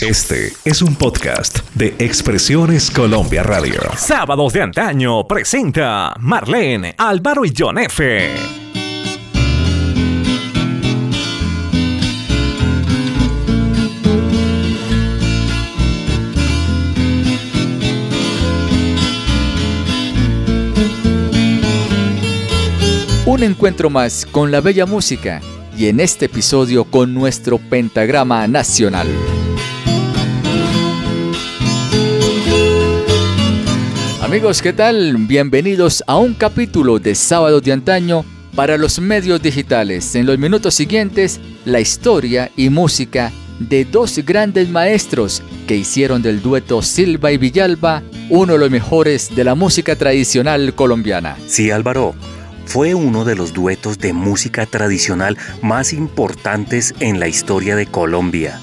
Este es un podcast de Expresiones Colombia Radio. Sábados de antaño presenta Marlene, Álvaro y John F. Un encuentro más con la bella música y en este episodio con nuestro pentagrama nacional. Amigos, ¿qué tal? Bienvenidos a un capítulo de Sábado de Antaño para los medios digitales. En los minutos siguientes, la historia y música de dos grandes maestros que hicieron del dueto Silva y Villalba uno de los mejores de la música tradicional colombiana. Sí, Álvaro, fue uno de los duetos de música tradicional más importantes en la historia de Colombia.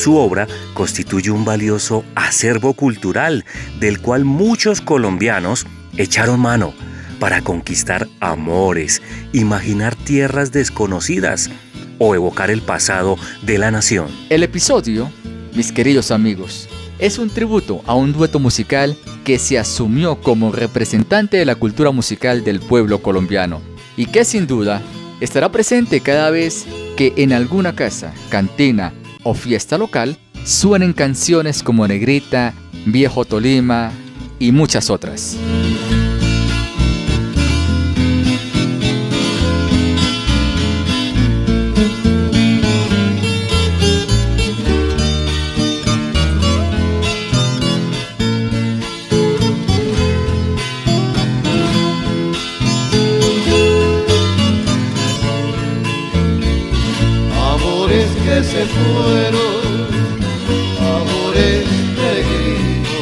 Su obra constituye un valioso acervo cultural del cual muchos colombianos echaron mano para conquistar amores, imaginar tierras desconocidas o evocar el pasado de la nación. El episodio, mis queridos amigos, es un tributo a un dueto musical que se asumió como representante de la cultura musical del pueblo colombiano y que sin duda estará presente cada vez que en alguna casa, cantina o fiesta local suenen canciones como Negrita, Viejo Tolima y muchas otras. Se fueron, amores peregrinos,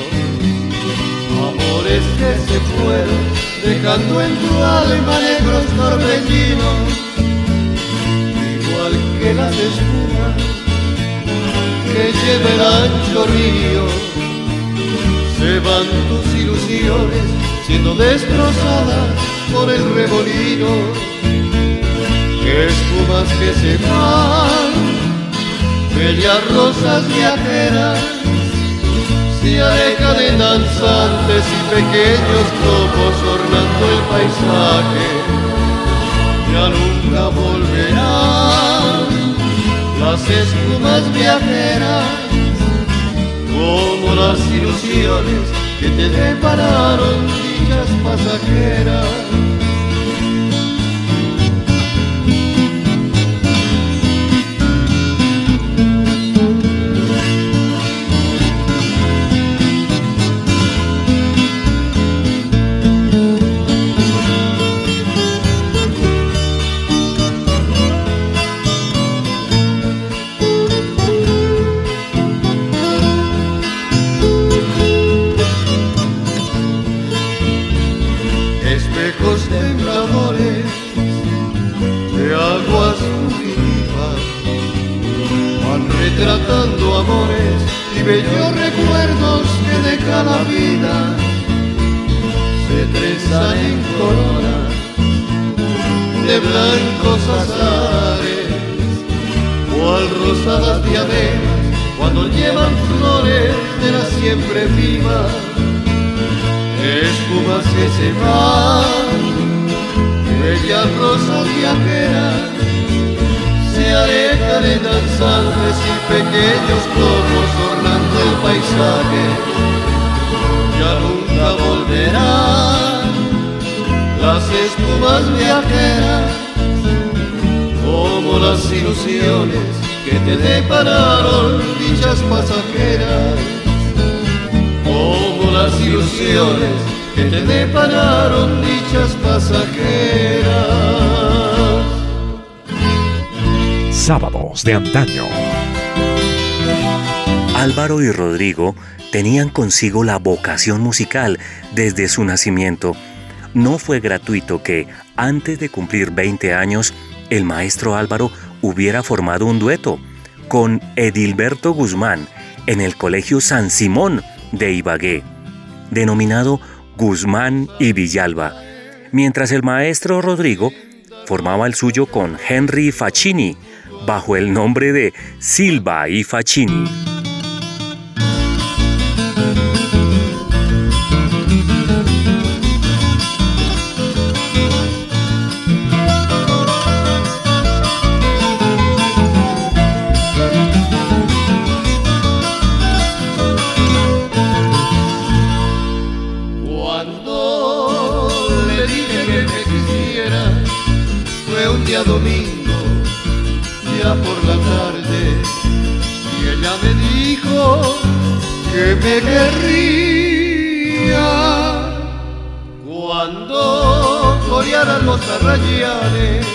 amores que se fueron, dejando en tu alma negros torbellinos, igual que las espumas que lleva el ancho río, se van tus ilusiones siendo destrozadas por el remolino, que espumas que se van bellas rosas viajeras se alejan de danzantes y pequeños globos ornando el paisaje. Ya nunca volverán las espumas viajeras como las ilusiones que te depararon dichas pasajeras. Bellos recuerdos que deja la vida se trenzan en corona de blancos azares, cual rosadas diademas cuando llevan flores de la siempre viva, espumas que se van, bellas rosas viajeras se alejan en danzantes y pequeños globos ornando el paisaje. Ya nunca volverán las espumas viajeras como las ilusiones que te depararon dichas pasajeras. Como las ilusiones que te depararon dichas pasajeras sábados de antaño. Álvaro y Rodrigo tenían consigo la vocación musical desde su nacimiento. No fue gratuito que, antes de cumplir 20 años, el maestro Álvaro hubiera formado un dueto con Edilberto Guzmán en el Colegio San Simón de Ibagué, denominado Guzmán y Villalba, mientras el maestro Rodrigo formaba el suyo con Henry Facchini, bajo el nombre de Silva y Facchini. Que me querría cuando florearan los arrayanes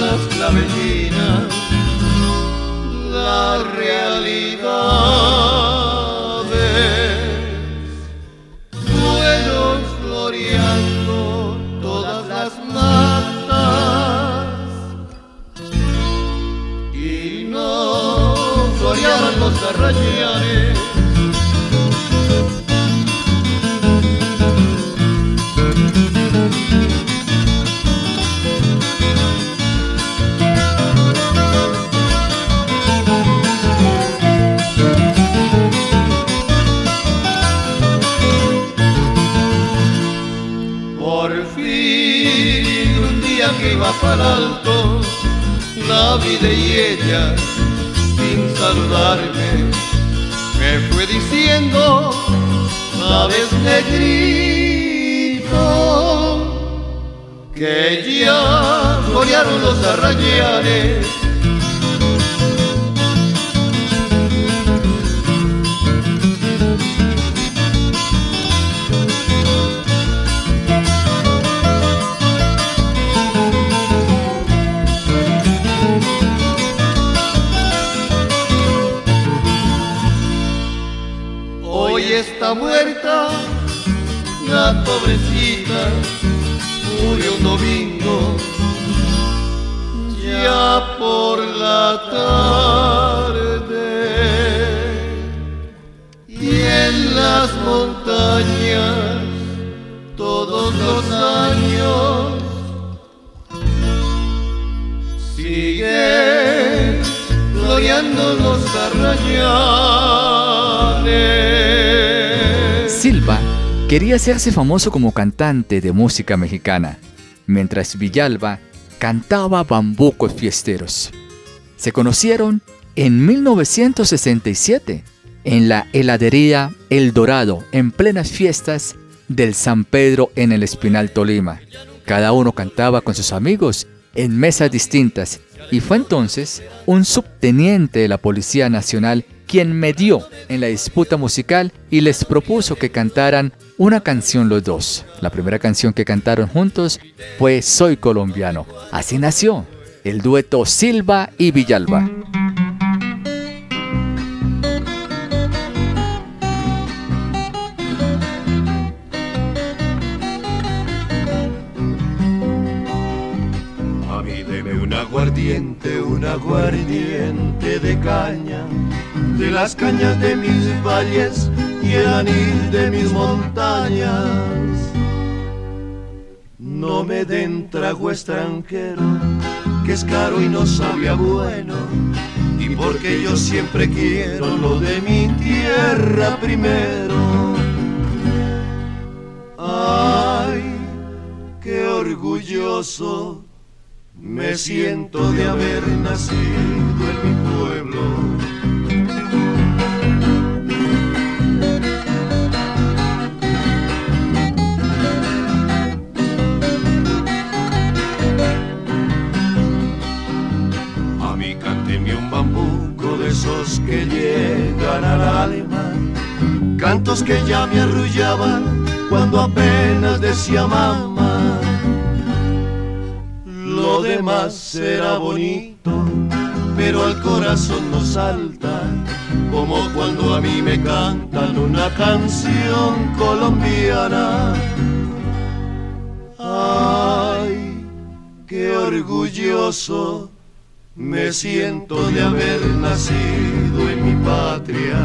las clavellinas, la realidad fueron floreando todas las matas y no floreaban los arrayanes. Para alto, la vida y ella, sin saludarme, me fue diciendo, sabes negrito, que ya florearon los arrayanes muerta, la pobrecita murió un domingo, ya por la tarde. Y en las montañas, todos los años, siguen gloriando los arrayanes. Quería hacerse famoso como cantante de música mexicana, mientras Villalba cantaba bambucos fiesteros. Se conocieron en 1967 en la heladería El Dorado, en plenas fiestas del San Pedro en el Espinal Tolima. Cada uno cantaba con sus amigos en mesas distintas y fue entonces un subteniente de la Policía Nacional quien medió en la disputa musical y les propuso que cantaran una canción los dos. La primera canción que cantaron juntos fue Soy colombiano. Así nació el dueto Silva y Villalba. Aguardiente, un aguardiente de caña de las cañas de mis valles y el anil de mis montañas. No me den trago extranjero, que es caro y no sabía bueno, y porque yo siempre quiero lo de mi tierra primero. Ay, qué orgulloso me siento de haber nacido en mi pueblo que llegan al alma, cantos que ya me arrullaban cuando apenas decía mamá. Lo demás será bonito, pero al corazón no salta, como cuando a mí me cantan una canción colombiana. Ay, qué orgulloso me siento de haber nacido en mi patria.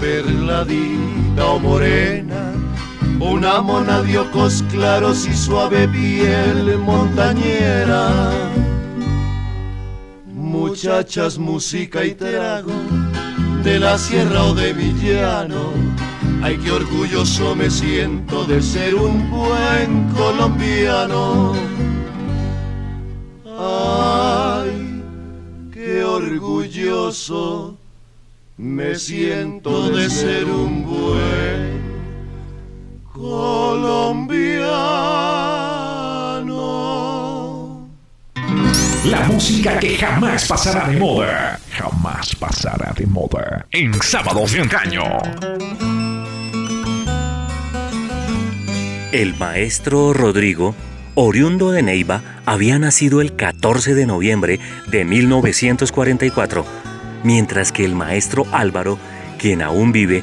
Perladita o morena, una mona de ojos claros y suave piel montañera. Muchachas, música y trago, de la sierra o de mi llano, ay qué orgulloso me siento de ser un buen colombiano. Ay, qué orgulloso me siento de ser un buen colombiano. La música que jamás pasará de moda. Jamás pasará de moda. En sábados de antaño. El maestro Rodrigo, oriundo de Neiva, había nacido el 14 de noviembre de 1944 mientras que el maestro Álvaro, quien aún vive,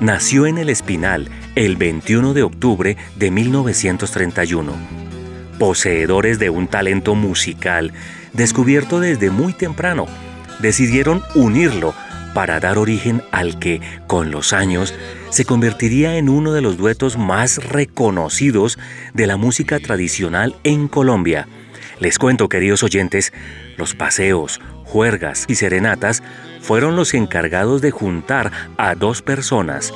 nació en el Espinal el 21 de octubre de 1931. Poseedores de un talento musical descubierto desde muy temprano, decidieron unirlo para dar origen al que, con los años, se convertiría en uno de los duetos más reconocidos de la música tradicional en Colombia. Les cuento, queridos oyentes, los paseos, juergas y serenatas fueron los encargados de juntar a dos personas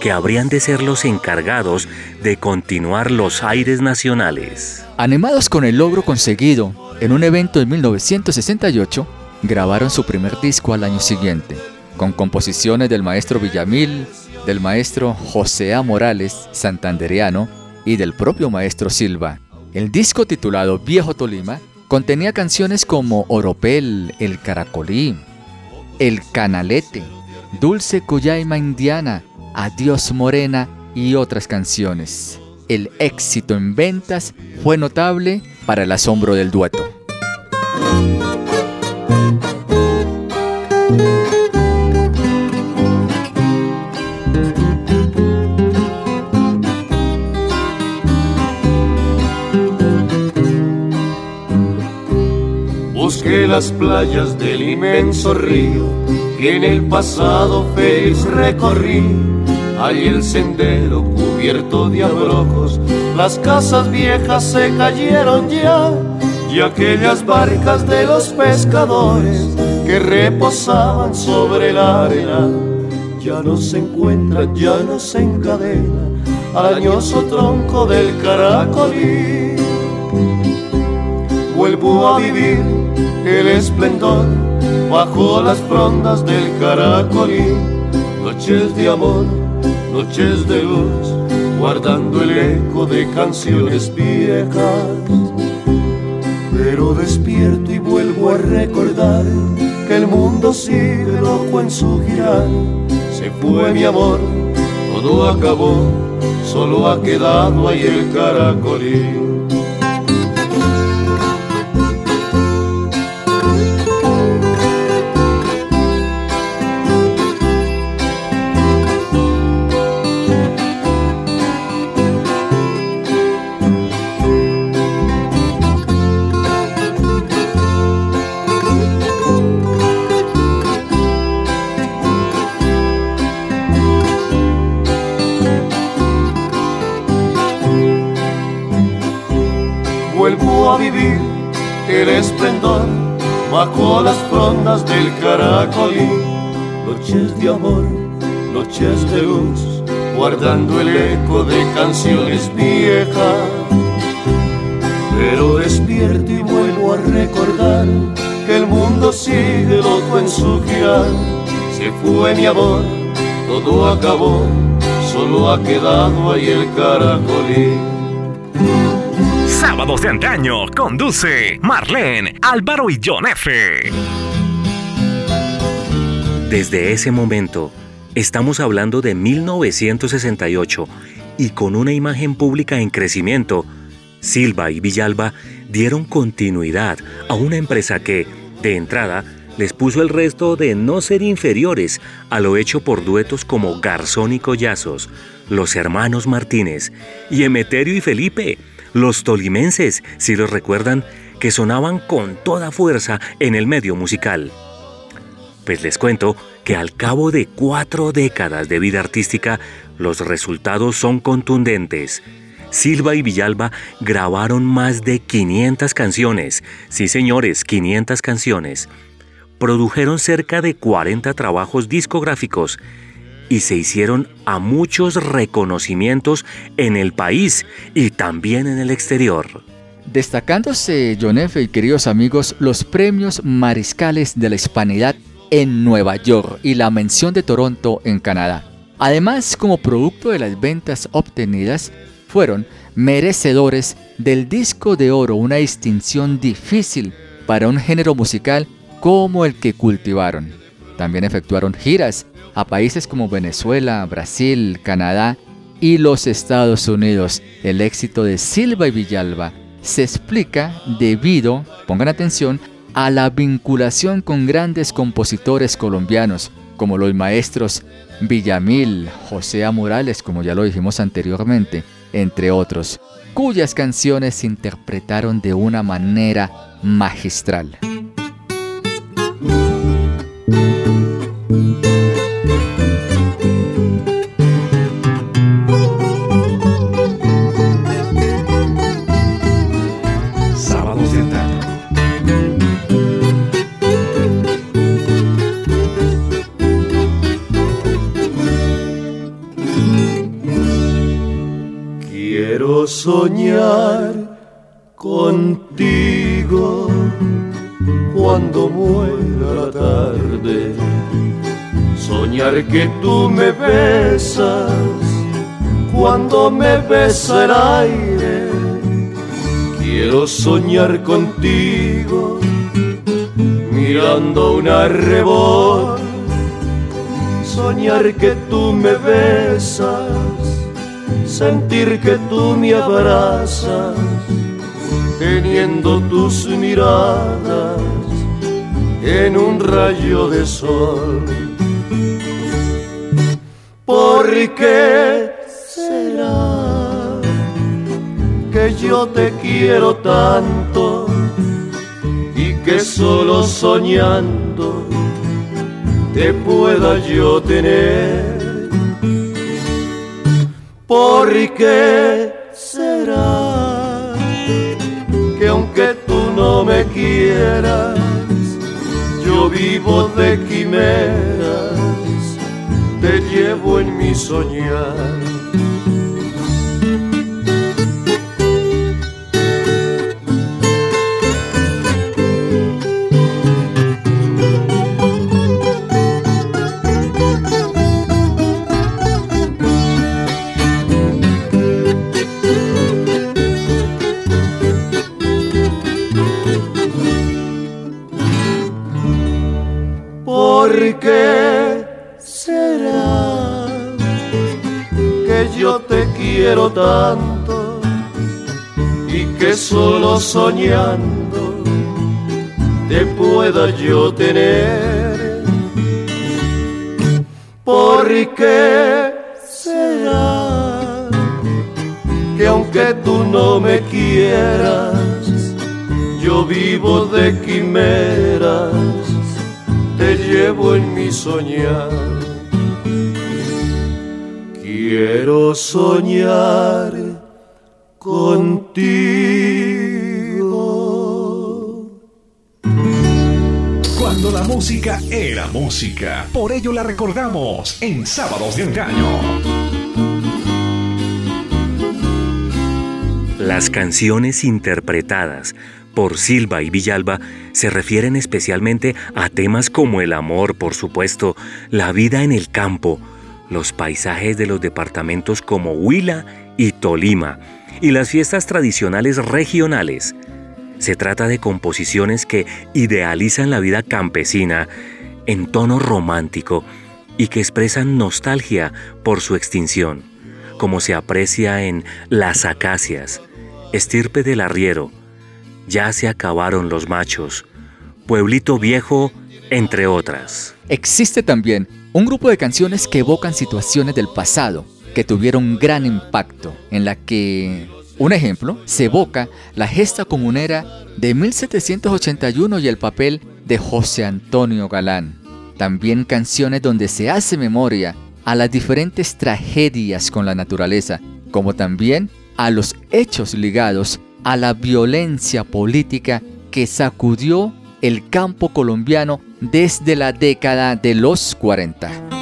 que habrían de ser los encargados de continuar los aires nacionales. Animados con el logro conseguido en un evento en 1968, grabaron su primer disco al año siguiente, con composiciones del maestro Villamil, del maestro José A. Morales, santandereano, y del propio maestro Silva. El disco titulado Viejo Tolima Contenía canciones como Oropel, El Caracolí, El Canalete, Dulce Cuyaima Indiana, Adiós Morena y otras canciones. El éxito en ventas fue notable para el asombro del dueto. Busqué las playas del inmenso río que en el pasado feliz recorrí. Allí el sendero cubierto de abrojos, las casas viejas se cayeron ya y aquellas barcas de los pescadores que reposaban sobre la arena ya no se encuentran, ya no se encadena al añoso tronco del caracolí. Vuelvo a vivir el esplendor bajo las frondas del caracolí. Noches de amor, noches de luz, guardando el eco de canciones viejas. Pero despierto y vuelvo a recordar que el mundo sigue loco en su girar. Se fue mi amor, todo acabó, solo ha quedado ahí el caracolí. Noches de amor, noches de luz, guardando el eco de canciones viejas. Pero despierto y vuelvo a recordar que el mundo sigue loco en su girar. Se fue mi amor, todo acabó, solo ha quedado ahí el caracolí. Sábados de antaño conduce Marlene, Álvaro y John F. Desde ese momento, estamos hablando de 1968 y con una imagen pública en crecimiento, Silva y Villalba dieron continuidad a una empresa que, de entrada, les puso el resto de no ser inferiores a lo hecho por duetos como Garzón y Collazos, los hermanos Martínez y Emeterio y Felipe, los tolimenses, si los recuerdan, que sonaban con toda fuerza en el medio musical. Pues les cuento que al cabo de cuatro décadas de vida artística, los resultados son contundentes. Silva y Villalba grabaron más de 500 canciones, sí señores, 500 canciones. Produjeron cerca de 40 trabajos discográficos y se hicieron a muchos reconocimientos en el país y también en el exterior. Destacándose, John y queridos amigos, los premios mariscales de la hispanidad en Nueva York y la mención de Toronto en Canadá. Además, como producto de las ventas obtenidas, fueron merecedores del disco de oro, una distinción difícil para un género musical como el que cultivaron. También efectuaron giras a países como Venezuela, Brasil, Canadá y los Estados Unidos. El éxito de Silva y Villalba se explica debido, pongan atención, a la vinculación con grandes compositores colombianos, como los maestros Villamil, José A. Morales, como ya lo dijimos anteriormente, entre otros, cuyas canciones se interpretaron de una manera magistral. Que tú me besas cuando me besa el aire. Quiero soñar contigo mirando un arrebol. Soñar que tú me besas sentir que tú me abrazas, teniendo tus miradas en un rayo de sol. ¿Por qué será que yo te quiero tanto y que solo soñando te pueda yo tener? ¿Por qué será que aunque tú no me quieras, yo vivo de quimeras, te llevo en mi soñar? Soñando te pueda yo tener. ¿Por qué será que aunque tú no me quieras, yo vivo de quimeras, te llevo en mi soñar? Quiero soñar era música, por ello la recordamos en Sábados de Engaño. Las canciones interpretadas por Silva y Villalba se refieren especialmente a temas como el amor, por supuesto, la vida en el campo, los paisajes de los departamentos como Huila y Tolima y las fiestas tradicionales regionales. Se trata de composiciones que idealizan la vida campesina en tono romántico y que expresan nostalgia por su extinción, como se aprecia en Las Acacias, Estirpe del Arriero, Ya se acabaron los machos, Pueblito Viejo, entre otras. Existe también un grupo de canciones que evocan situaciones del pasado que tuvieron gran impacto, en la que, un ejemplo, se evoca la gesta comunera de 1781 y el papel de José Antonio Galán. También canciones donde se hace memoria a las diferentes tragedias con la naturaleza, como también a los hechos ligados a la violencia política que sacudió el campo colombiano desde la década de los 40.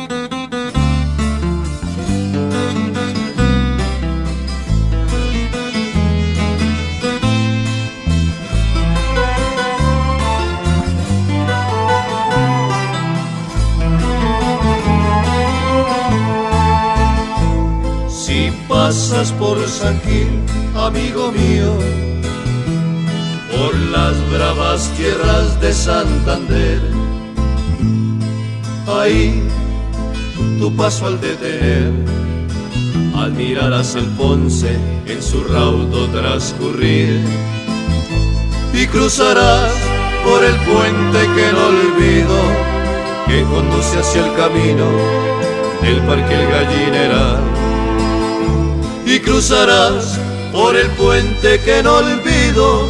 Pasas por San Gil, amigo mío, por las bravas tierras de Santander. Ahí tu paso al detener, admirarás el Ponce en su raudo transcurrir y cruzarás por el puente que no olvido, que conduce hacia el camino del Parque El Gallineral y cruzarás por el puente que no olvido,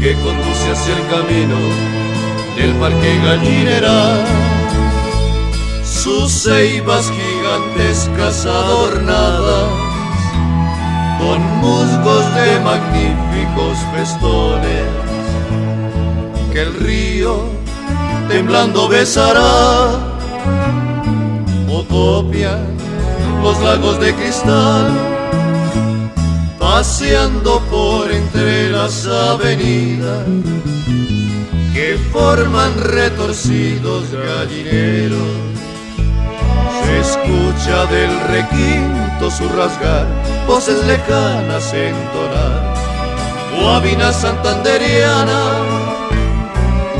que conduce hacia el camino del parque gallinera. Sus ceibas gigantescas adornadas con musgos de magníficos festones, que el río temblando besará, o copia los lagos de cristal paseando por entre las avenidas que forman retorcidos gallineros. Se escucha del requinto su rasgar, voces lejanas entonar, guabina santanderiana.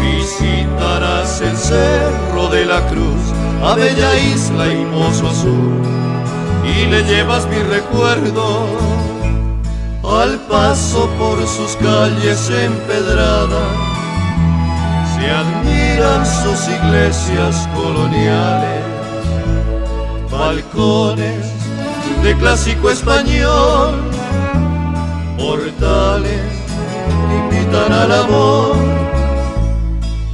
Visitarás el cerro de la cruz, a bella isla y mozo azul, y le llevas mi recuerdo al paso por sus calles empedradas, se admiran sus iglesias coloniales, balcones de clásico español, portales invitan al amor.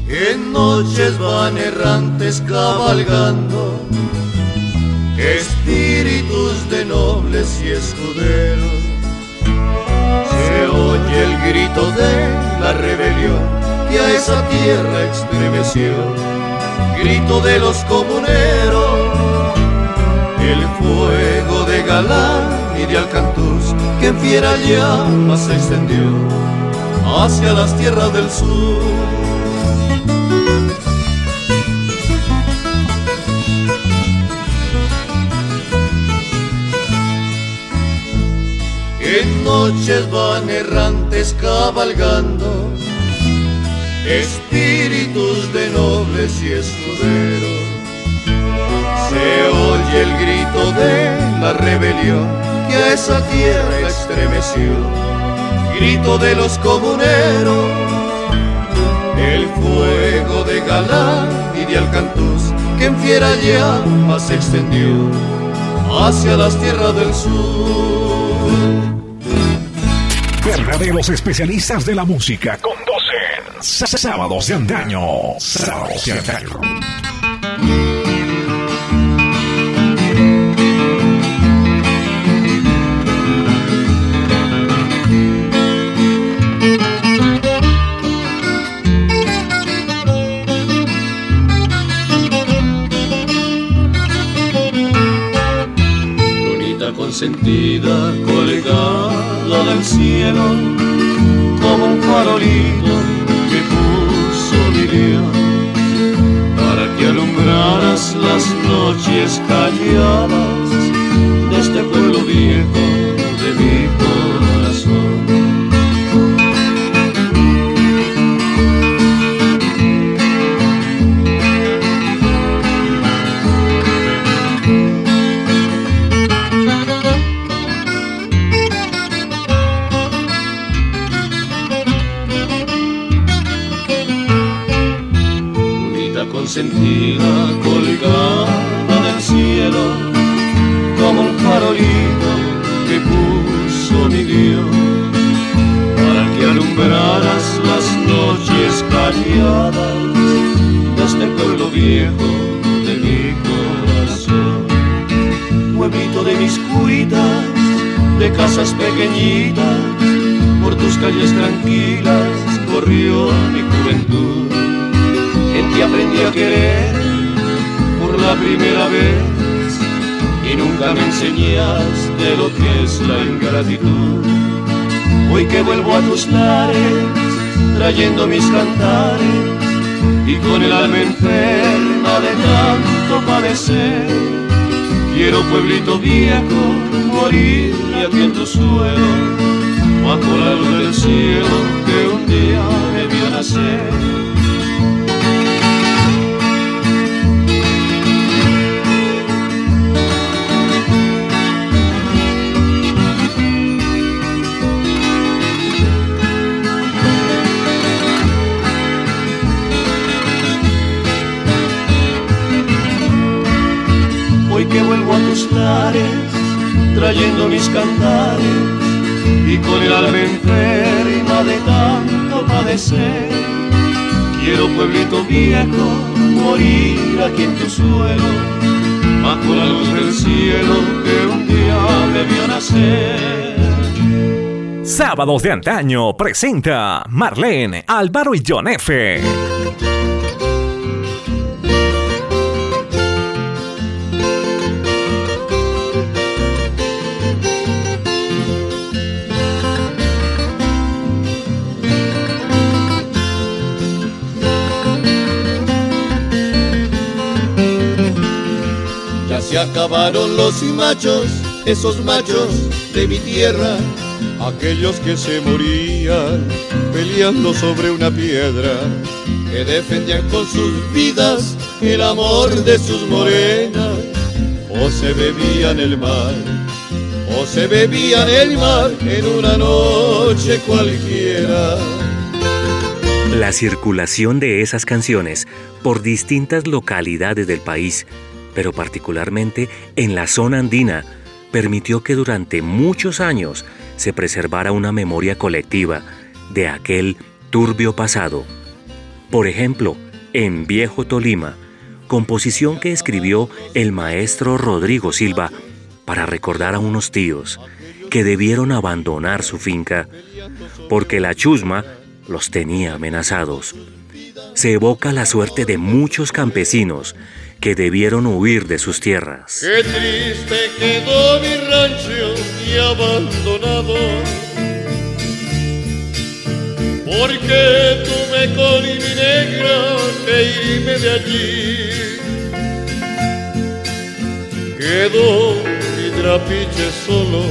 En noches van errantes cabalgando, espíritus de nobles y escuderos oye el grito de la rebelión que a esa tierra estremeció, grito de los comuneros, el fuego de Galán y de Alcantuz que en fiera llama se extendió hacia las tierras del sur. En noches van errantes cabalgando, espíritus de nobles y escuderos. Se oye el grito de la rebelión que a esa tierra estremeció, grito de los comuneros, el fuego de Galán y de Alcantuz que en fiera llama se extendió hacia las tierras del sur los especialistas de la música conducen Sábados de. Sábados de Antaño. sentida del cielo como un farolito que puso mi Dios para que alumbraras las noches calladas de este pueblo viejo Argentina colgada del cielo como un farolito que puso mi Dios para que alumbraras las noches calladas de este pueblo viejo de mi corazón. Pueblito de mis cuitas de casas pequeñitas, por tus calles tranquilas corrió mi juventud Ti aprendí a querer por la primera vez y nunca me enseñaste lo que es la ingratitud. Hoy que vuelvo a tus lares, trayendo mis cantares y con el alma enferma de tanto padecer, quiero pueblito viejo morir aquí en tu suelo, bajo la luz del cielo que un día a tus lares trayendo mis cantares y con el alma enferma de tanto padecer. Quiero pueblito viejo morir aquí en tu suelo, bajo la luz del cielo que un día me vio nacer. Sábados de antaño presenta Marlene, Álvaro y John F. acabaron los machos, esos machos de mi tierra, aquellos que se morían peleando sobre una piedra, que defendían con sus vidas el amor de sus morenas, o se bebían el mar, o se bebían el mar en una noche cualquiera. La circulación de esas canciones por distintas localidades del país pero particularmente en la zona andina, permitió que durante muchos años se preservara una memoria colectiva de aquel turbio pasado. Por ejemplo, en Viejo Tolima, composición que escribió el maestro Rodrigo Silva para recordar a unos tíos que debieron abandonar su finca porque la chusma los tenía amenazados. Se evoca la suerte de muchos campesinos que debieron huir de sus tierras. Qué triste quedó mi rancho y abandonado, porque tuve con mi negra que irme de allí. Quedó mi trapiche solo,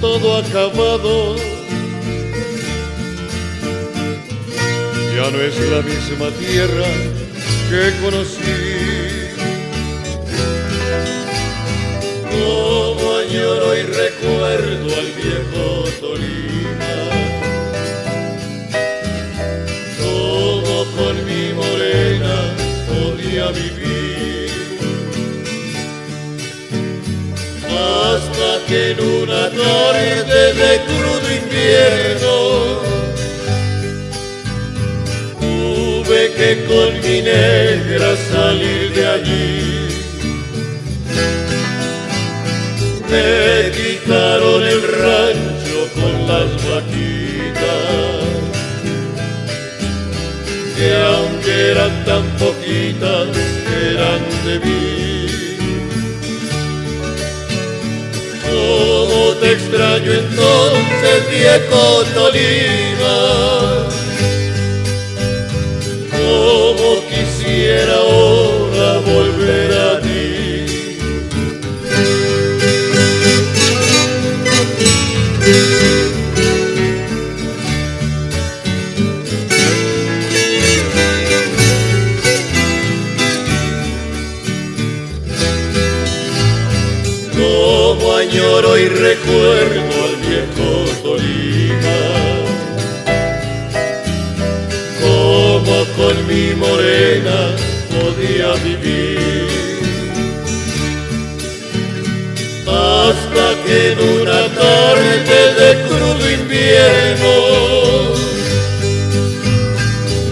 todo acabado. Ya no es la misma tierra que conocí. Como añoro y recuerdo al viejo Tolima, como con mi morena podía vivir, hasta que en una tarde de crudo invierno tuve que con mi negra salir de allí me el rancho con las vaquitas, que aunque eran tan poquitas, eran de mí. ¿Cómo te extraño entonces, viejo Tolima?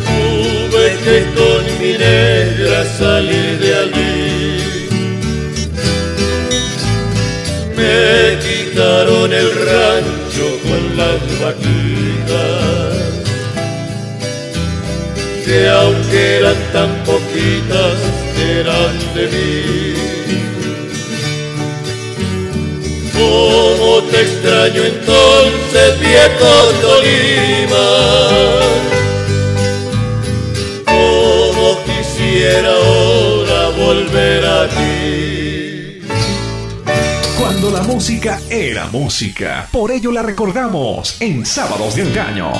Tuve que con mi negra salir de allí. me quitaron el rancho vaquitas, que aunque eran tan poquitas, eran de mí. ¿Cómo te extraño entonces, viejo Tolima? ¿Cómo quisiera ahora volver a ti? Cuando la música era música, por ello la recordamos en Sábados de Engaño.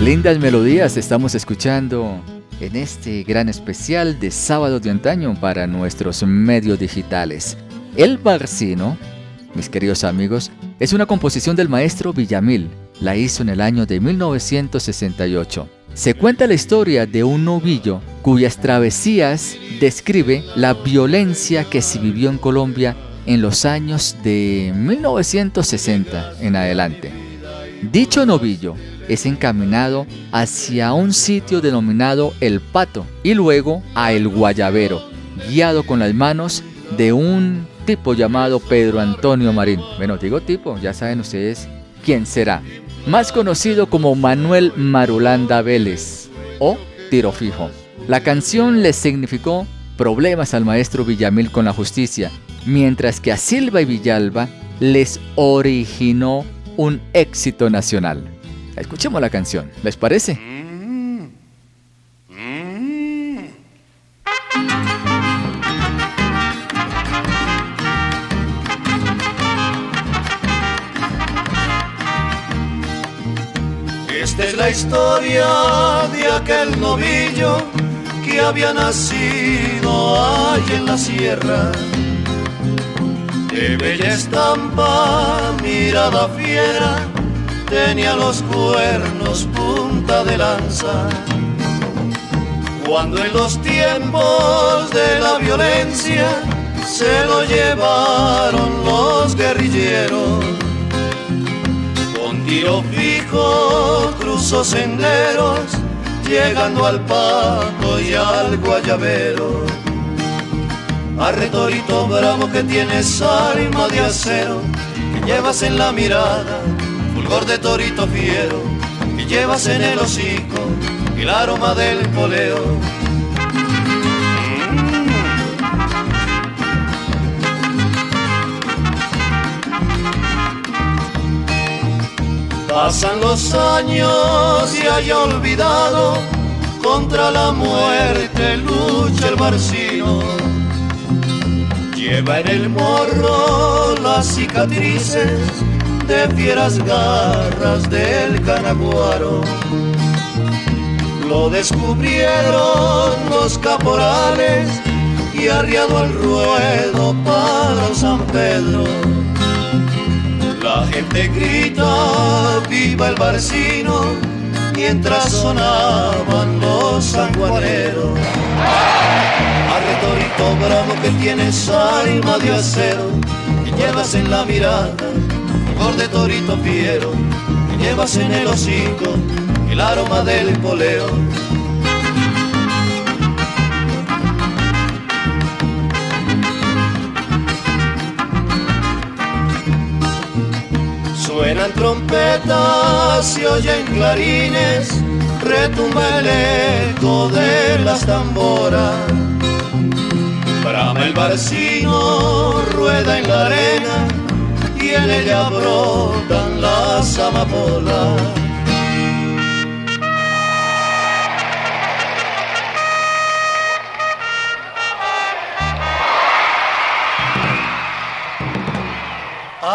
Lindas melodías estamos escuchando en este gran especial de Sábados de Antaño para nuestros medios digitales. El Barcino, mis queridos amigos, es una composición del maestro Villamil. La hizo en el año de 1968. Se cuenta la historia de un novillo cuyas travesías describe la violencia que se vivió en Colombia en los años de 1960 en adelante. Dicho novillo es encaminado hacia un sitio denominado El Pato y luego a El Guayabero, guiado con las manos de un tipo llamado Pedro Antonio Marín. Bueno, digo tipo, ya saben ustedes quién será. Más conocido como Manuel Marulanda Vélez o Tiro Fijo. La canción le significó problemas al maestro Villamil con la justicia, mientras que a Silva y Villalba les originó un éxito nacional. Escuchemos la canción, ¿les parece? La historia de aquel novillo que había nacido allí en la sierra. De bella estampa, mirada fiera, tenía los cuernos punta de lanza. Cuando en los tiempos de la violencia se lo llevaron los guerrilleros tiro fijo cruzó senderos, llegando al pato y al guayabero. Arre torito bravo que tienes alma de acero, que llevas en la mirada, fulgor de torito fiero, que llevas en el hocico el aroma del poleo Pasan los años y hay olvidado, contra la muerte lucha el barcino. Lleva en el morro las cicatrices de fieras garras del canaguaro. Lo descubrieron los caporales y arriado al ruedo para San Pedro la gente grita, viva el barcino, mientras sonaban los sanguaneros. Arretorito bravo que tienes alma de acero, que llevas en la mirada, un de torito fiero, que llevas en el hocico el aroma del poleo Suenan trompetas y oyen clarines, retumba el eco de las tamboras. Brama el barcino, rueda en la arena y en ella brotan las amapolas.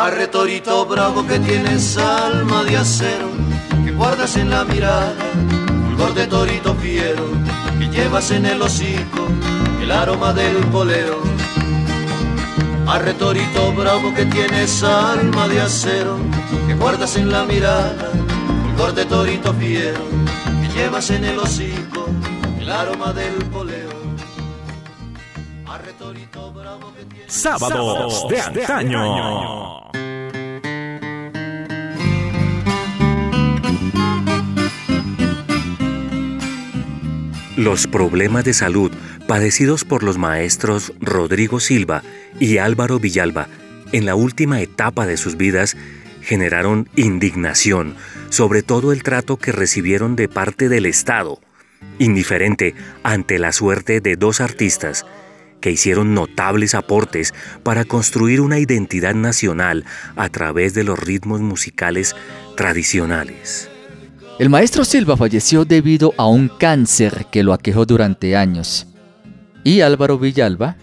Arre torito bravo que tienes alma de acero, que guardas en la mirada, fulgor de torito fiero, que llevas en el hocico el aroma del poleo. Arre torito bravo que tienes alma de acero, que guardas en la mirada, fulgor de torito fiero, que llevas en el hocico el aroma del poleo. Arre torito bravo que tienes Sábados de antaño. Los problemas de salud padecidos por los maestros Rodrigo Silva y Álvaro Villalba en la última etapa de sus vidas generaron indignación, sobre todo el trato que recibieron de parte del Estado, indiferente ante la suerte de dos artistas que hicieron notables aportes para construir una identidad nacional a través de los ritmos musicales tradicionales. El maestro Silva falleció debido a un cáncer que lo aquejó durante años. Y Álvaro Villalba,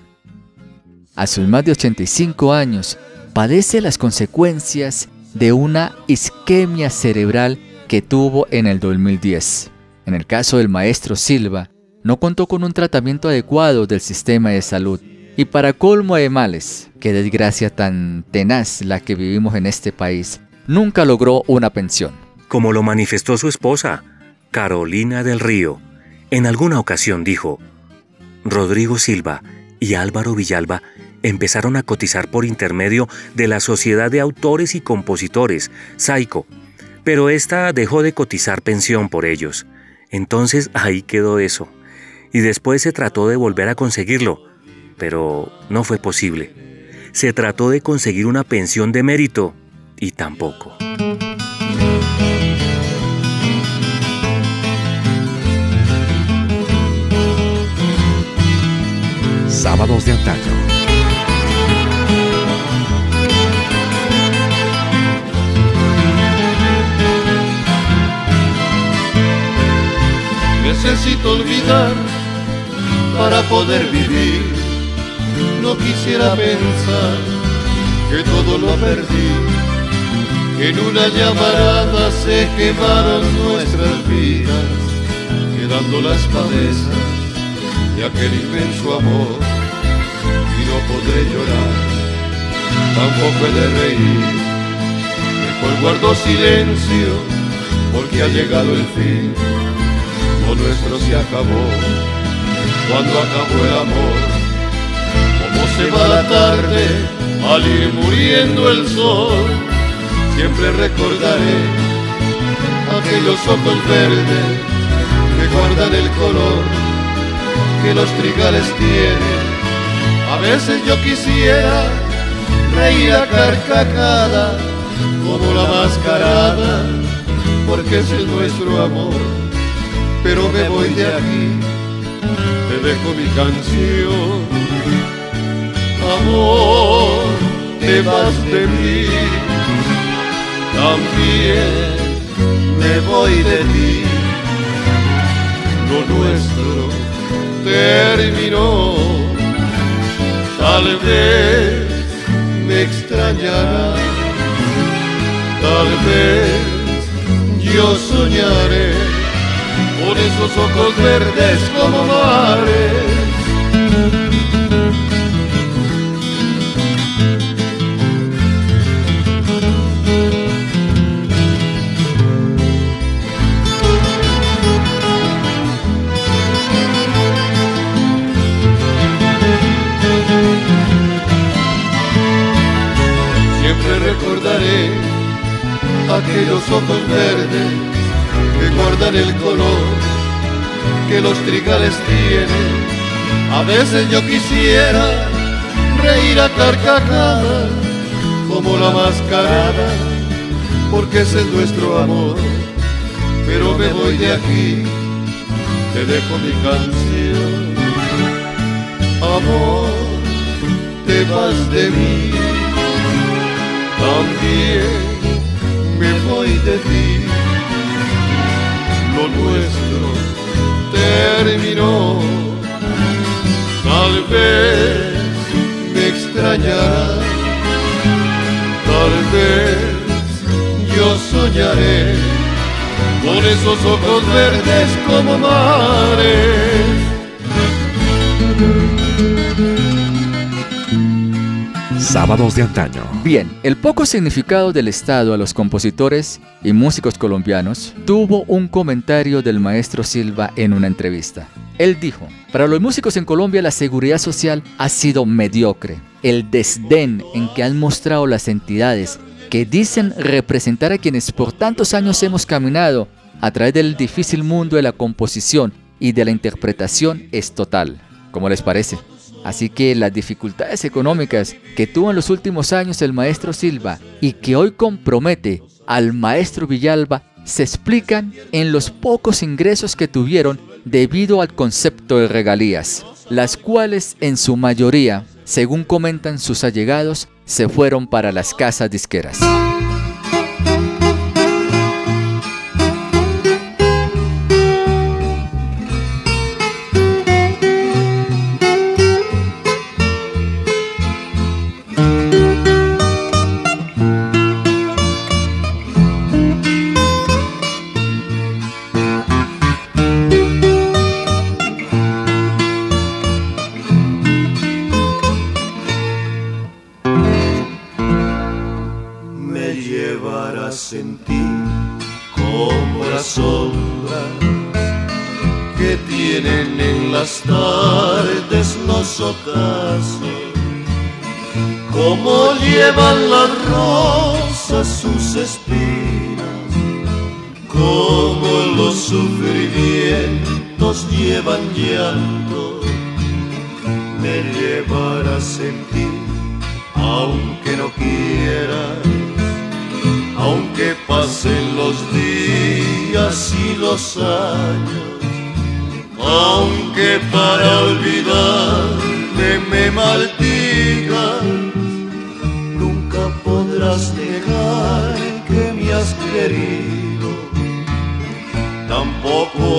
a sus más de 85 años, padece las consecuencias de una isquemia cerebral que tuvo en el 2010. En el caso del maestro Silva, no contó con un tratamiento adecuado del sistema de salud. Y para colmo de males, qué desgracia tan tenaz la que vivimos en este país, nunca logró una pensión. Como lo manifestó su esposa, Carolina del Río, en alguna ocasión dijo, Rodrigo Silva y Álvaro Villalba empezaron a cotizar por intermedio de la Sociedad de Autores y Compositores, SAICO, pero esta dejó de cotizar pensión por ellos. Entonces ahí quedó eso y después se trató de volver a conseguirlo, pero no fue posible. Se trató de conseguir una pensión de mérito y tampoco. Sábados de antaño. Necesito olvidar para poder vivir. No quisiera pensar que todo lo perdí, que en una llamarada se quemaron nuestras vidas, quedando las cabezas de aquel inmenso amor. Podré llorar, tampoco he de reír. Mejor guardo silencio porque ha llegado el fin. Lo nuestro se acabó cuando acabó el amor. Como se va la tarde al ir muriendo el sol, siempre recordaré aquellos ojos verdes que guardan el color que los trigales tienen. A veces yo quisiera reír a carcajada como la mascarada, porque ese es nuestro amor, pero me voy de aquí te dejo mi canción. Amor, te vas de mí, también me voy de ti. Lo nuestro terminó, tal vez me extrañará, tal vez yo soñaré con esos ojos verdes como mares. Recordaré aquellos ojos verdes que guardan el color que los trigales tienen. A veces yo quisiera reír a carcajadas como la mascarada, porque ese es nuestro amor. Pero me voy de aquí, te dejo mi canción. Amor, te vas de mí, también me voy de ti. Lo nuestro terminó. Tal vez me extrañará, tal vez yo soñaré con esos ojos verdes como mares Sábados. Bien, el poco significado del Estado a los compositores y músicos colombianos tuvo un comentario del maestro Silva en una entrevista. Él dijo, para los músicos en Colombia la seguridad social ha sido mediocre. El desdén en que han mostrado las entidades que dicen representar a quienes por tantos años hemos caminado a través del difícil mundo de la composición y de la interpretación es total. ¿Cómo les parece? Así que las dificultades económicas que tuvo en los últimos años el maestro Silva y que hoy compromete al maestro Villalba se explican en los pocos ingresos que tuvieron debido al concepto de regalías, las cuales en su mayoría, según comentan sus allegados, se fueron para las casas disqueras. llevan las rosas sus espinas, como los sufrimientos llevan llanto, me llevarás en aunque no quieras, aunque pasen los días y los años, aunque para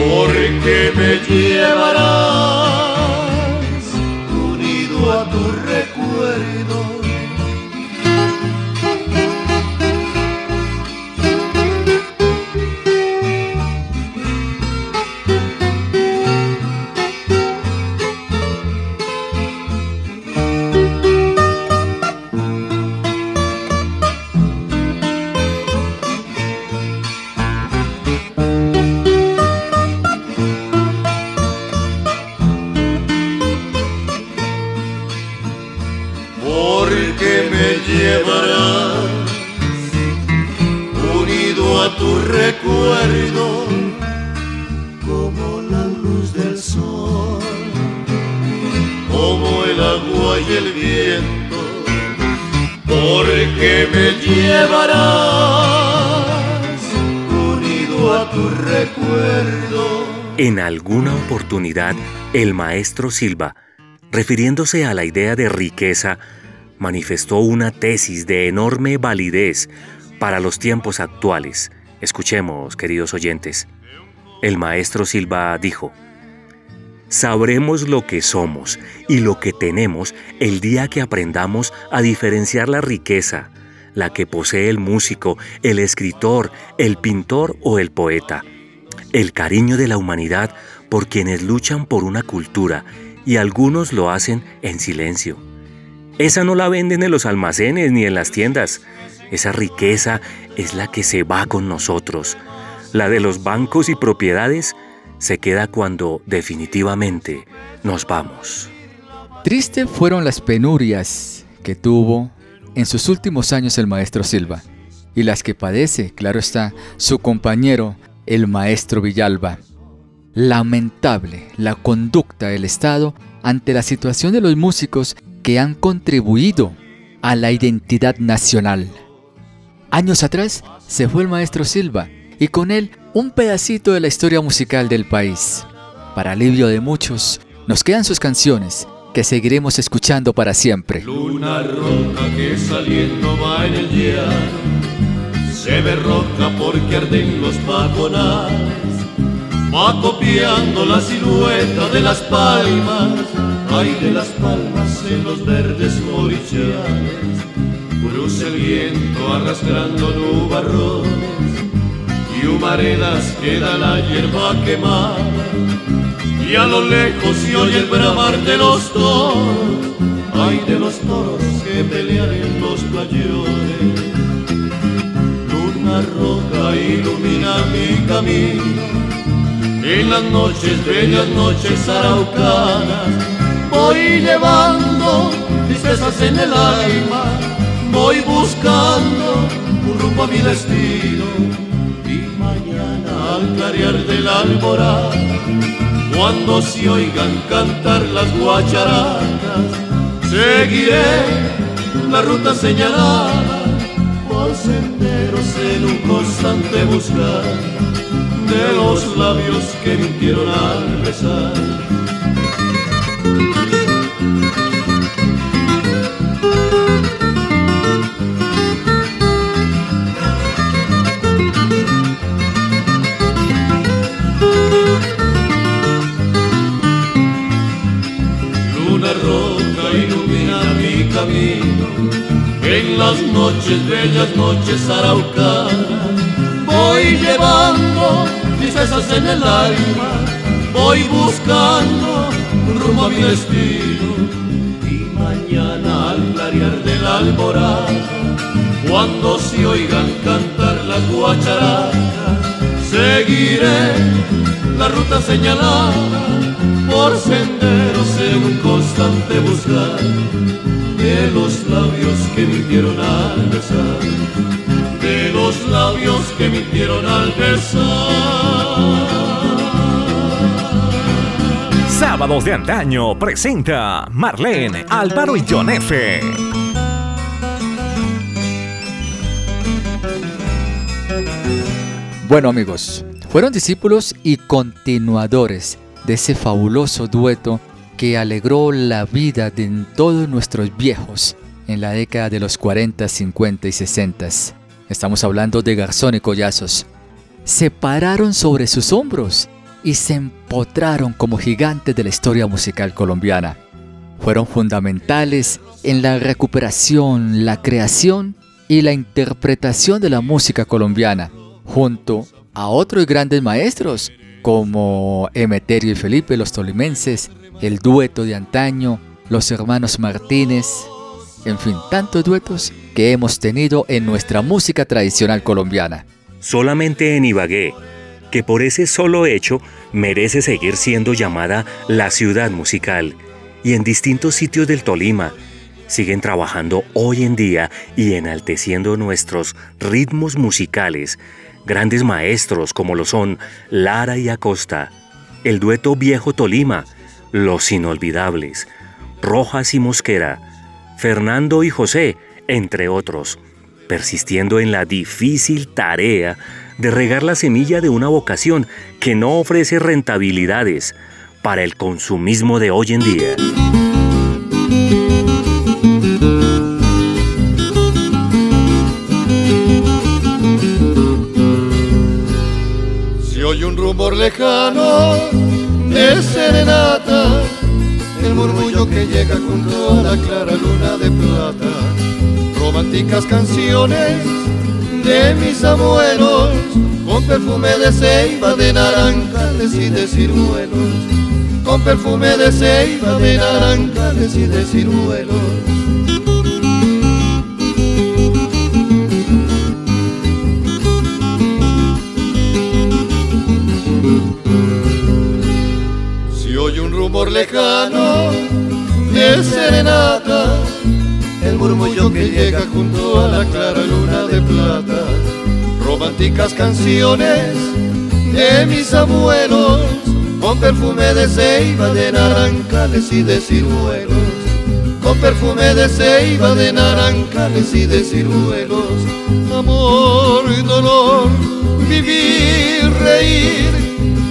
porque me llevará. Maestro Silva, refiriéndose a la idea de riqueza, manifestó una tesis de enorme validez para los tiempos actuales. Escuchemos, queridos oyentes. El maestro Silva dijo, Sabremos lo que somos y lo que tenemos el día que aprendamos a diferenciar la riqueza, la que posee el músico, el escritor, el pintor o el poeta. El cariño de la humanidad por quienes luchan por una cultura y algunos lo hacen en silencio. Esa no la venden en los almacenes ni en las tiendas. Esa riqueza es la que se va con nosotros. La de los bancos y propiedades se queda cuando definitivamente nos vamos. Triste fueron las penurias que tuvo en sus últimos años el maestro Silva y las que padece, claro está, su compañero, el maestro Villalba. Lamentable la conducta del Estado ante la situación de los músicos que han contribuido a la identidad nacional. Años atrás se fue el maestro Silva y con él un pedacito de la historia musical del país. Para alivio de muchos, nos quedan sus canciones que seguiremos escuchando para siempre. Luna roja que saliendo va en el llano, se arden los va copiando la silueta de las palmas, hay de las palmas en los verdes morichales, cruza el viento arrastrando nubarrones y humaredas queda la hierba quemada y a lo lejos se oye el bramar de los toros ay de los toros que pelean en los playones. Luna roja ilumina mi camino, en las noches, bellas noches araucanas, voy llevando tristezas en el alma, voy buscando un rumbo a mi destino. Y mañana al clarear del alborada, cuando se oigan cantar las guacharadas, seguiré la ruta señalada por senderos en un constante buscar de los labios que mintieron al besar. en las noches, bellas noches araucanas. Voy llevando tristezas en el alma, voy buscando rumbo a mi destino. Y mañana al clarear del alborada, cuando se oigan cantar las guacharadas, seguiré la ruta señalada por senderos en un constante buscar de los labios que mintieron al besar, de labios que mintieron al besar. Sábados de antaño presenta Marlene, Álvaro y John F. Bueno amigos, fueron discípulos y continuadores de ese fabuloso dueto que alegró la vida de todos nuestros viejos en la década de los 40, 50 y 60. Estamos hablando de Garzón y Collazos. Se pararon sobre sus hombros y se empotraron como gigantes de la historia musical colombiana. Fueron fundamentales en la recuperación, la creación y la interpretación de la música colombiana, junto a otros grandes maestros como Emeterio y Felipe, los tolimenses, el dueto de antaño, los hermanos Martínez, en fin, tantos duetos que hemos tenido en nuestra música tradicional colombiana. Solamente en Ibagué, que por ese solo hecho merece seguir siendo llamada la ciudad musical, y en distintos sitios del Tolima, siguen trabajando hoy en día y enalteciendo nuestros ritmos musicales, grandes maestros como lo son Lara y Acosta, el dueto Viejo Tolima, Los Inolvidables, Rojas y Mosquera, Fernando y José, entre otros, persistiendo en la difícil tarea de regar la semilla de una vocación que no ofrece rentabilidades para el consumismo de hoy en día. oye un rumor lejano de serenata, el murmullo que llega junto a la clara luna de plata, románticas canciones de mis abuelos, con perfume de ceiba, de naranjales y de ciruelos, con perfume de ceiba, de naranjales y de ciruelos. Rumor lejano de serenata, el murmullo que llega junto a la clara luna de plata, románticas canciones de mis abuelos, con perfume de ceiba, de naranjales y de ciruelos, con perfume de ceiba, de naranjales y de ciruelos, amor y dolor, vivir, reír,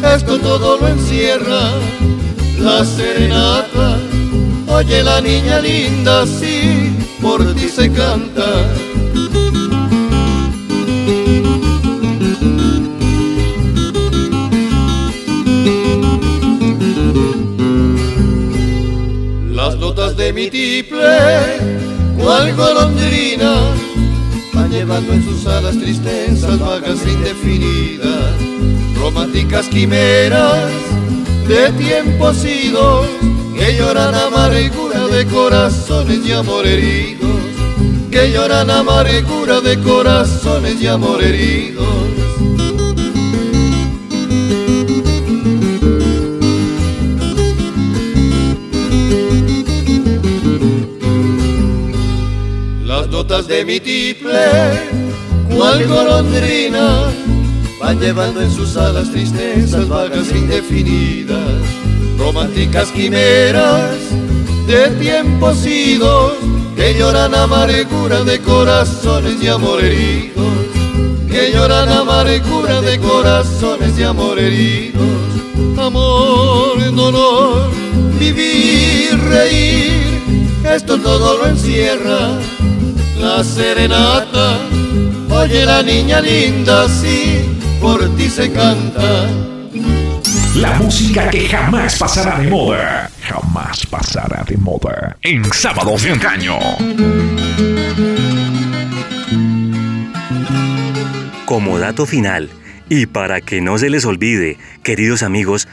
esto todo lo encierra la serenata. Oye la niña linda, sí, por ti se canta. Las notas de mi tiple, cual golondrina, van llevando en sus alas tristezas vagas e indefinidas, románticas quimeras de tiempos idos que lloran amargura de corazones y amor heridos, que lloran amargura de corazones y amor heridos. Las notas de mi tiple, cual golondrina, van llevando en sus alas tristezas vagas e indefinidas románticas quimeras de tiempos idos que lloran amargura de corazones y amor heridos, que lloran amargura de corazones y amor heridos. Amor, dolor, vivir, reír, esto todo lo encierra la serenata. Oye la niña linda, sí, por ti se canta la música que jamás pasará de moda. Jamás pasará de moda. En sábados de antaño. Como dato final, y para que no se les olvide, queridos amigos,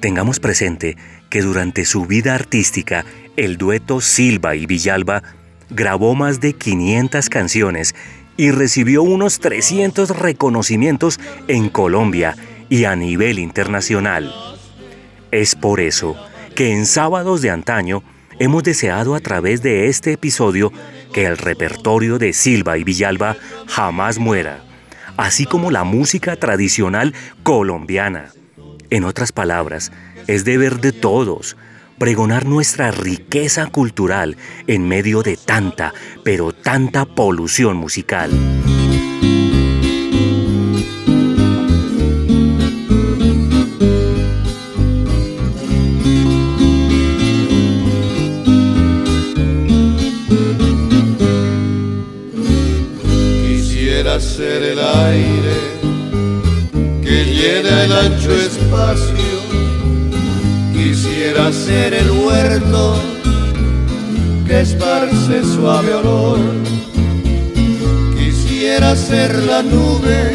tengamos presente que durante su vida artística, el dueto Silva y Villalba grabó más de 500 canciones y recibió unos 300 reconocimientos en Colombia y a nivel internacional. Es por eso que en sábados de antaño hemos deseado a través de este episodio que el repertorio de Silva y Villalba jamás muera, así como la música tradicional colombiana. En otras palabras, es deber de todos pregonar nuestra riqueza cultural en medio de tanta, pero tanta polución musical. ser el aire que llena el ancho espacio. Quisiera ser el huerto que esparce suave olor. Quisiera ser la nube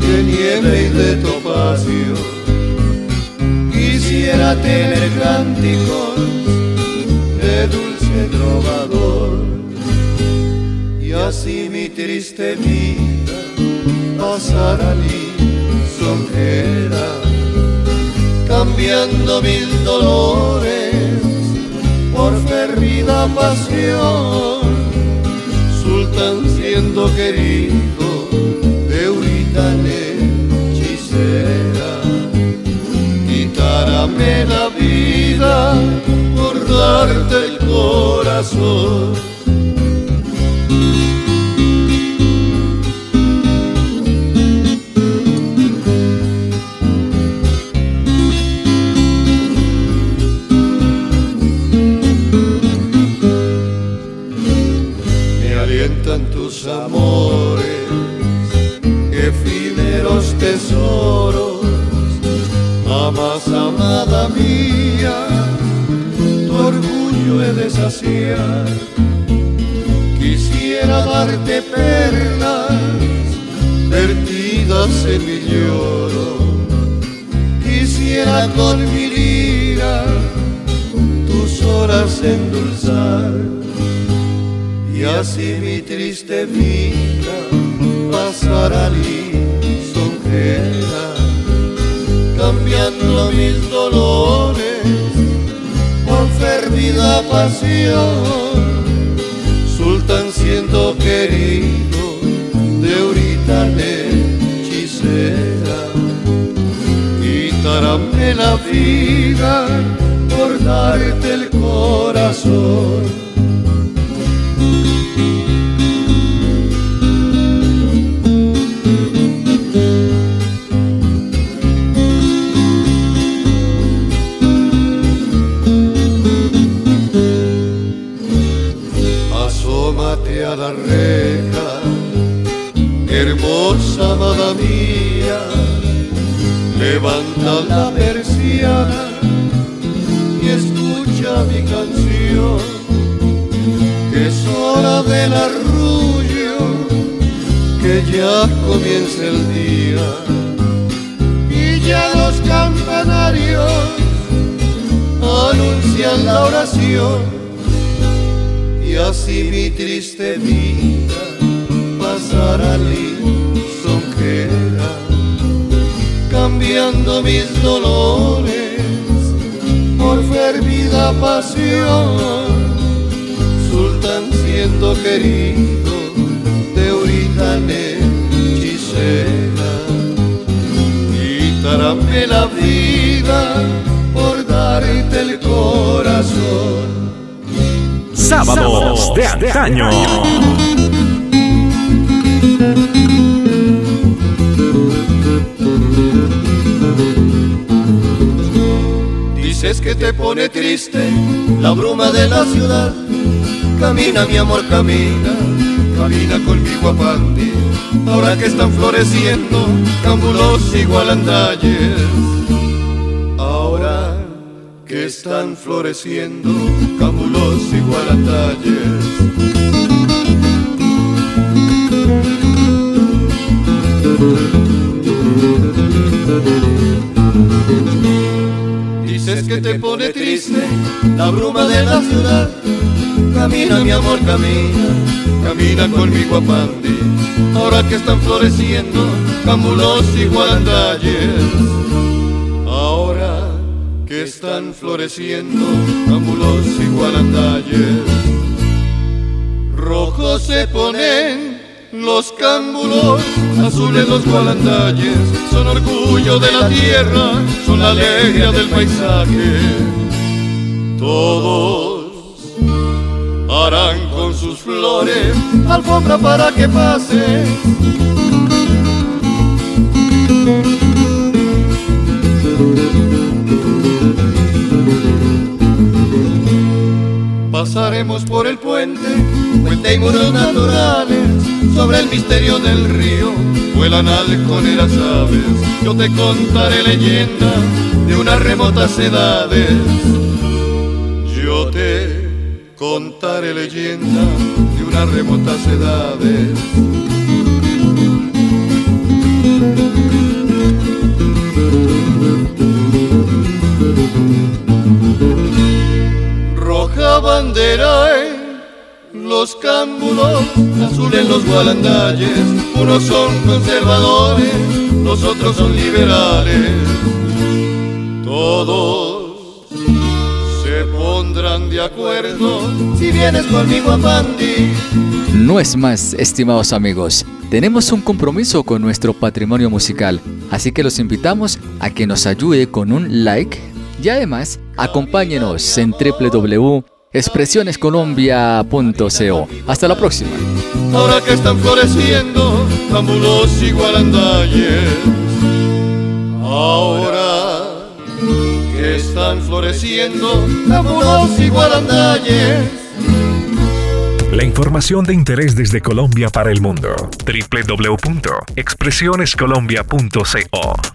de nieve y de topacio. Quisiera tener cánticos de dulce trovador así mi triste vida pasará lisonjera, cambiando mil dolores por perdida pasión, sultán siendo querido de Uritane hechicera, quitárame la vida por darte el corazón Quisiera darte perlas vertidas en mi lloro, quisiera con mi lira tus horas endulzar y así mi triste vida pasará lisonjera, cambiando mis dolores fervida pasión, sultán siendo querido de ahorita hechicera, quitarme la vida por darte el corazón la reja, hermosa amada mía, levanta la persiana y escucha mi canción, que es hora del arrullo, que ya comienza el día. Y ya los campanarios hacían la oración y así mi triste vida pasará lisonjera, cambiando mis dolores por fervida pasión, sultán siendo querido de Uritane hechicera, quítame la vida por darte el corazón. Sábados de antaño. Dices que te pone triste la bruma de la ciudad. Camina, mi amor, camina, camina conmigo a Pandi. Ahora que están floreciendo cámbulos y gualandayes. Están floreciendo cámbulos y gualandayes. Dices que te pone triste la bruma de la ciudad. Camina, mi amor, camina, camina conmigo a Pandi. Ahora que están floreciendo cámbulos y guandalles. Están floreciendo cámbulos y guandalles. Rojos se ponen los cámbulos, azules los gualandalles, son orgullo de la tierra, son la alegría del paisaje. Todos harán con sus flores alfombra para que pase. Pasaremos por el puente, puente y muros naturales, sobre el misterio del río, vuelan halconeras aves. Yo te contaré leyenda de unas remotas edades. Yo te contaré leyenda de unas remotas edades. Bandera en los cámbulos, azul en los gualandalles. Unos son conservadores, los otros son liberales. Todos se pondrán de acuerdo si vienes conmigo a Pandi. No es más, estimados amigos. Tenemos un compromiso con nuestro patrimonio musical, así que los invitamos a que nos ayude con un like y además acompáñenos en www.expresionescolombia.co. Hasta la próxima. Ahora que están floreciendo cámbulos y gualandalles. Ahora que están floreciendo cámbulos y gualandalles. La información de interés desde Colombia para el mundo. www.expresionescolombia.co